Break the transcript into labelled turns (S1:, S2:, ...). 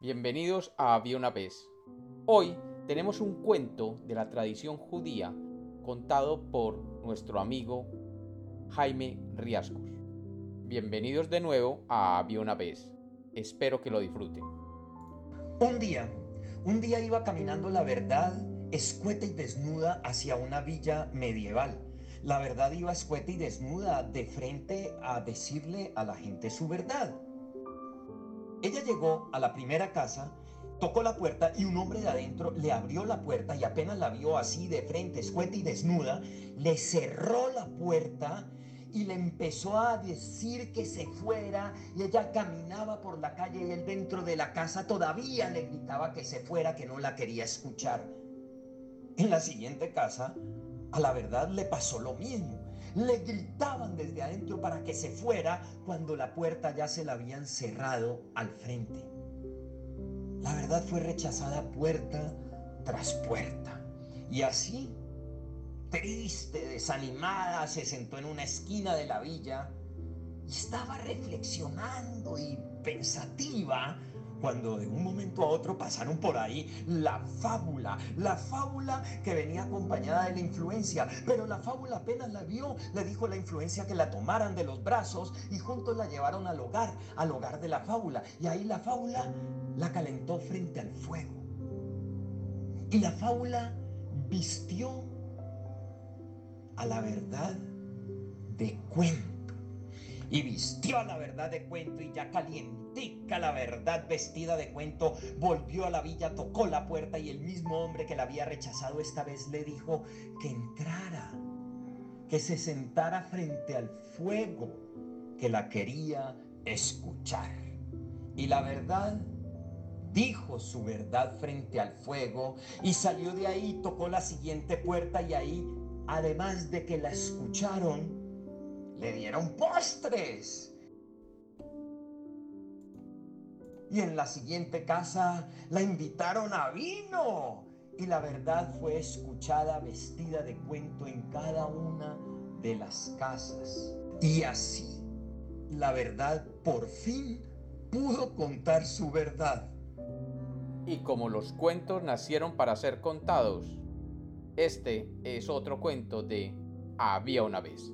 S1: Bienvenidos a Había una vez. Hoy tenemos un cuento de la tradición judía contado por nuestro amigo Jaime Riascos. Bienvenidos de nuevo a Había una vez. Espero que lo disfruten.
S2: Un día, un día iba caminando la verdad escueta y desnuda hacia una villa medieval. La verdad iba escueta y desnuda de frente a decirle a la gente su verdad. Ella llegó a la primera casa, tocó la puerta y un hombre de adentro le abrió la puerta y apenas la vio así de frente, escueta y desnuda, le cerró la puerta y le empezó a decir que se fuera y ella caminaba por la calle y él dentro de la casa todavía le gritaba que se fuera, que no la quería escuchar. En la siguiente casa, a la verdad le pasó lo mismo. Le gritaban desde adentro para que se fuera cuando la puerta ya se la habían cerrado al frente. La verdad fue rechazada puerta tras puerta. Y así, triste, desanimada, se sentó en una esquina de la villa y estaba reflexionando y pensativa cuando de un momento a otro pasaron por ahí la fábula, la fábula que venía acompañada de la influencia, pero la fábula apenas la vio, le dijo la influencia que la tomaran de los brazos y juntos la llevaron al hogar, al hogar de la fábula, y ahí la fábula la calentó frente al fuego. Y la fábula vistió a la verdad de cuento y vistió la verdad de cuento y ya calientica la verdad vestida de cuento, volvió a la villa, tocó la puerta y el mismo hombre que la había rechazado esta vez le dijo que entrara, que se sentara frente al fuego, que la quería escuchar. Y la verdad dijo su verdad frente al fuego y salió de ahí, tocó la siguiente puerta y ahí, además de que la escucharon, le dieron postres. Y en la siguiente casa la invitaron a vino. Y la verdad fue escuchada vestida de cuento en cada una de las casas. Y así la verdad por fin pudo contar su verdad.
S1: Y como los cuentos nacieron para ser contados, este es otro cuento de Había una vez.